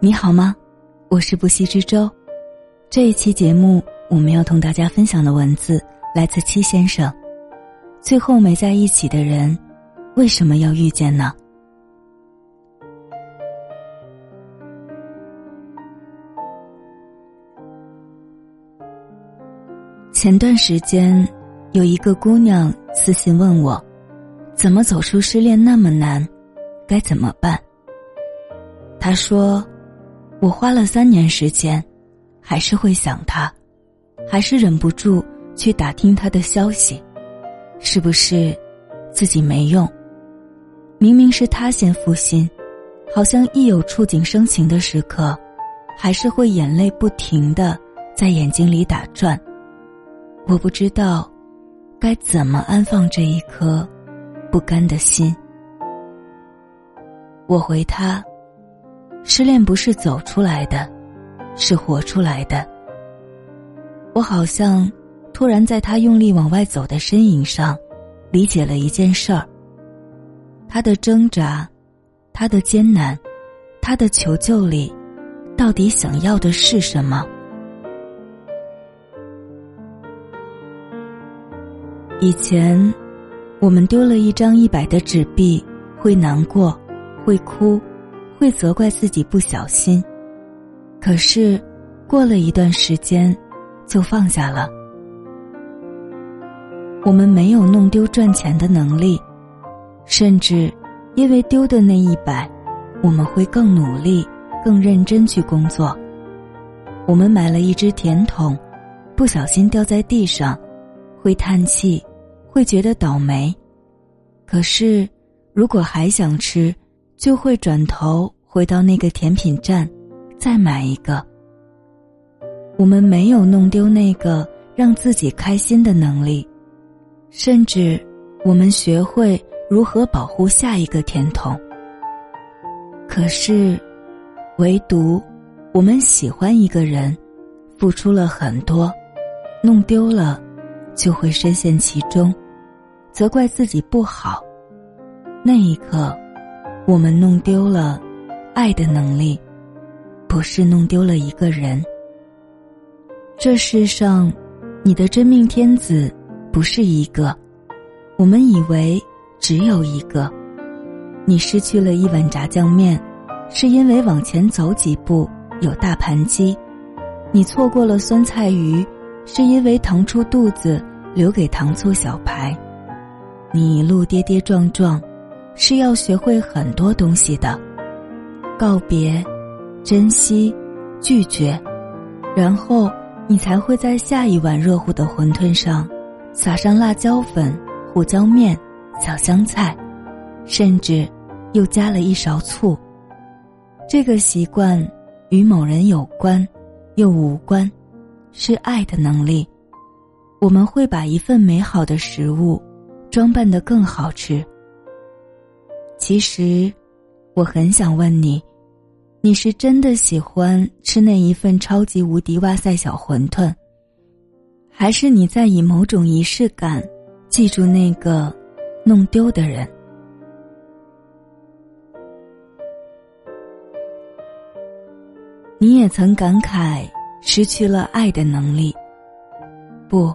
你好吗？我是不息之舟。这一期节目，我们要同大家分享的文字来自七先生。最后没在一起的人，为什么要遇见呢？前段时间，有一个姑娘私信问我，怎么走出失恋那么难，该怎么办？她说。我花了三年时间，还是会想他，还是忍不住去打听他的消息，是不是自己没用？明明是他先负心，好像一有触景生情的时刻，还是会眼泪不停的在眼睛里打转。我不知道该怎么安放这一颗不甘的心。我回他。失恋不是走出来的，是活出来的。我好像突然在他用力往外走的身影上，理解了一件事儿。他的挣扎，他的艰难，他的求救里，到底想要的是什么？以前，我们丢了一张一百的纸币，会难过，会哭。会责怪自己不小心，可是过了一段时间，就放下了。我们没有弄丢赚钱的能力，甚至因为丢的那一百，我们会更努力、更认真去工作。我们买了一只甜筒，不小心掉在地上，会叹气，会觉得倒霉。可是，如果还想吃，就会转头回到那个甜品站，再买一个。我们没有弄丢那个让自己开心的能力，甚至我们学会如何保护下一个甜筒。可是，唯独我们喜欢一个人，付出了很多，弄丢了，就会深陷其中，责怪自己不好。那一刻。我们弄丢了爱的能力，不是弄丢了一个人。这世上，你的真命天子不是一个，我们以为只有一个。你失去了一碗炸酱面，是因为往前走几步有大盘鸡；你错过了酸菜鱼，是因为腾出肚子留给糖醋小排。你一路跌跌撞撞。是要学会很多东西的，告别、珍惜、拒绝，然后你才会在下一碗热乎的馄饨上撒上辣椒粉、胡椒面、小香菜，甚至又加了一勺醋。这个习惯与某人有关，又无关，是爱的能力。我们会把一份美好的食物装扮得更好吃。其实，我很想问你：你是真的喜欢吃那一份超级无敌哇塞小馄饨，还是你在以某种仪式感记住那个弄丢的人？你也曾感慨失去了爱的能力，不，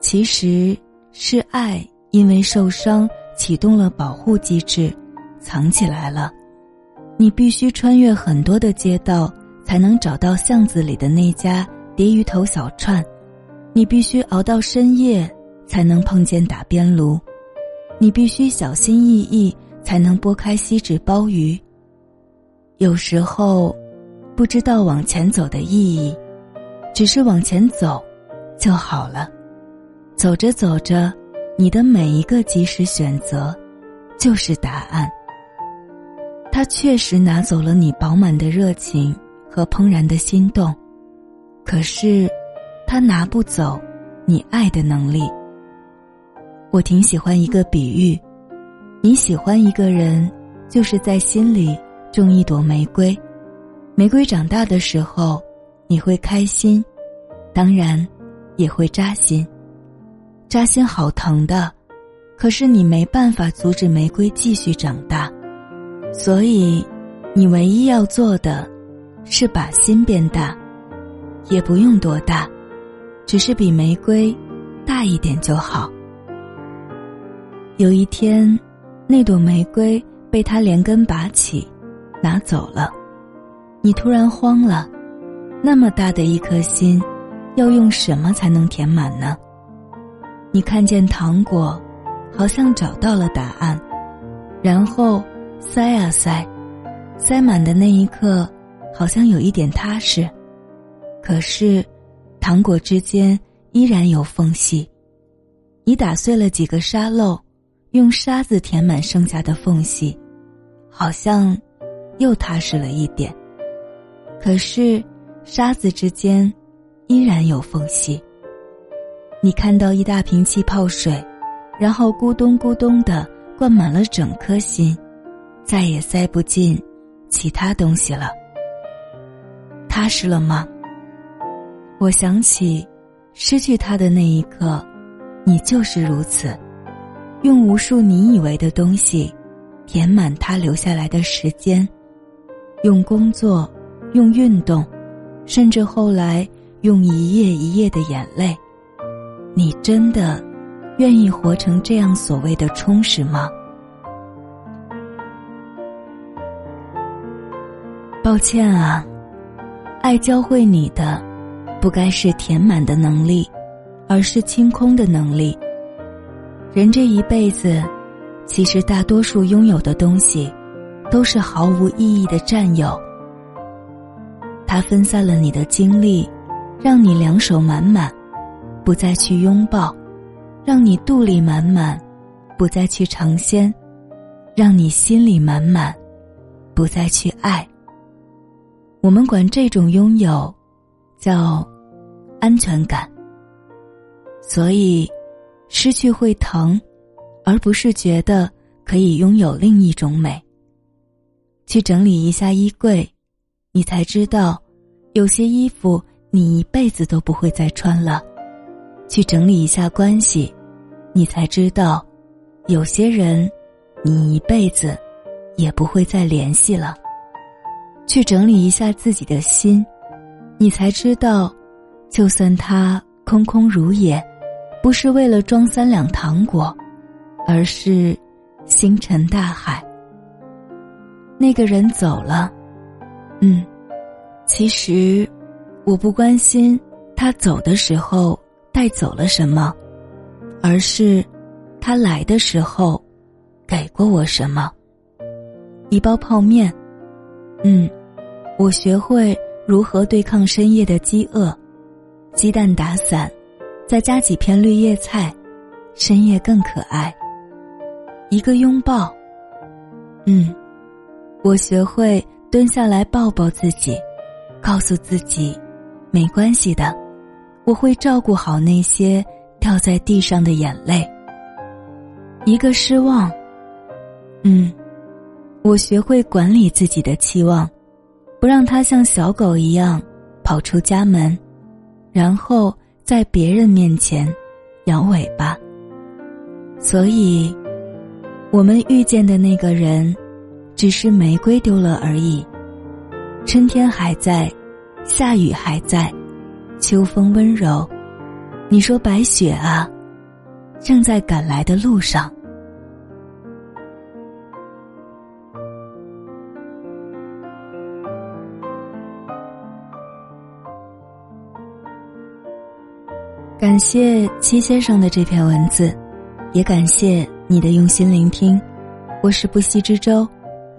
其实是爱因为受伤。启动了保护机制，藏起来了。你必须穿越很多的街道，才能找到巷子里的那家蝶鱼头小串。你必须熬到深夜，才能碰见打边炉。你必须小心翼翼，才能剥开锡纸包鱼。有时候，不知道往前走的意义，只是往前走，就好了。走着走着。你的每一个及时选择，就是答案。他确实拿走了你饱满的热情和怦然的心动，可是，他拿不走你爱的能力。我挺喜欢一个比喻：你喜欢一个人，就是在心里种一朵玫瑰，玫瑰长大的时候，你会开心，当然，也会扎心。扎心好疼的，可是你没办法阻止玫瑰继续长大，所以，你唯一要做的，是把心变大，也不用多大，只是比玫瑰大一点就好。有一天，那朵玫瑰被他连根拔起，拿走了，你突然慌了，那么大的一颗心，要用什么才能填满呢？你看见糖果，好像找到了答案，然后塞啊塞，塞满的那一刻，好像有一点踏实。可是，糖果之间依然有缝隙。你打碎了几个沙漏，用沙子填满剩下的缝隙，好像又踏实了一点。可是，沙子之间依然有缝隙。你看到一大瓶气泡水，然后咕咚咕咚的灌满了整颗心，再也塞不进其他东西了。踏实了吗？我想起失去他的那一刻，你就是如此，用无数你以为的东西填满他留下来的时间，用工作，用运动，甚至后来用一夜一夜的眼泪。你真的愿意活成这样所谓的充实吗？抱歉啊，爱教会你的，不该是填满的能力，而是清空的能力。人这一辈子，其实大多数拥有的东西，都是毫无意义的占有。它分散了你的精力，让你两手满满。不再去拥抱，让你肚里满满；不再去尝鲜，让你心里满满；不再去爱。我们管这种拥有叫安全感。所以，失去会疼，而不是觉得可以拥有另一种美。去整理一下衣柜，你才知道，有些衣服你一辈子都不会再穿了。去整理一下关系，你才知道，有些人，你一辈子也不会再联系了。去整理一下自己的心，你才知道，就算它空空如也，不是为了装三两糖果，而是星辰大海。那个人走了，嗯，其实我不关心他走的时候。带走了什么，而是他来的时候给过我什么？一包泡面，嗯，我学会如何对抗深夜的饥饿，鸡蛋打散，再加几片绿叶菜，深夜更可爱。一个拥抱，嗯，我学会蹲下来抱抱自己，告诉自己没关系的。我会照顾好那些掉在地上的眼泪。一个失望，嗯，我学会管理自己的期望，不让它像小狗一样跑出家门，然后在别人面前摇尾巴。所以，我们遇见的那个人，只是玫瑰丢了而已。春天还在，下雨还在。秋风温柔，你说白雪啊，正在赶来的路上。感谢七先生的这篇文字，也感谢你的用心聆听。我是不息之舟，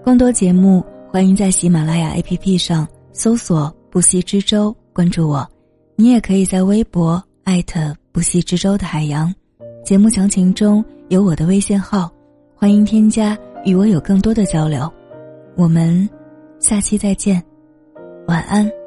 更多节目欢迎在喜马拉雅 APP 上搜索“不息之舟”，关注我。你也可以在微博艾特不息之舟的海洋，节目详情中有我的微信号，欢迎添加与我有更多的交流。我们下期再见，晚安。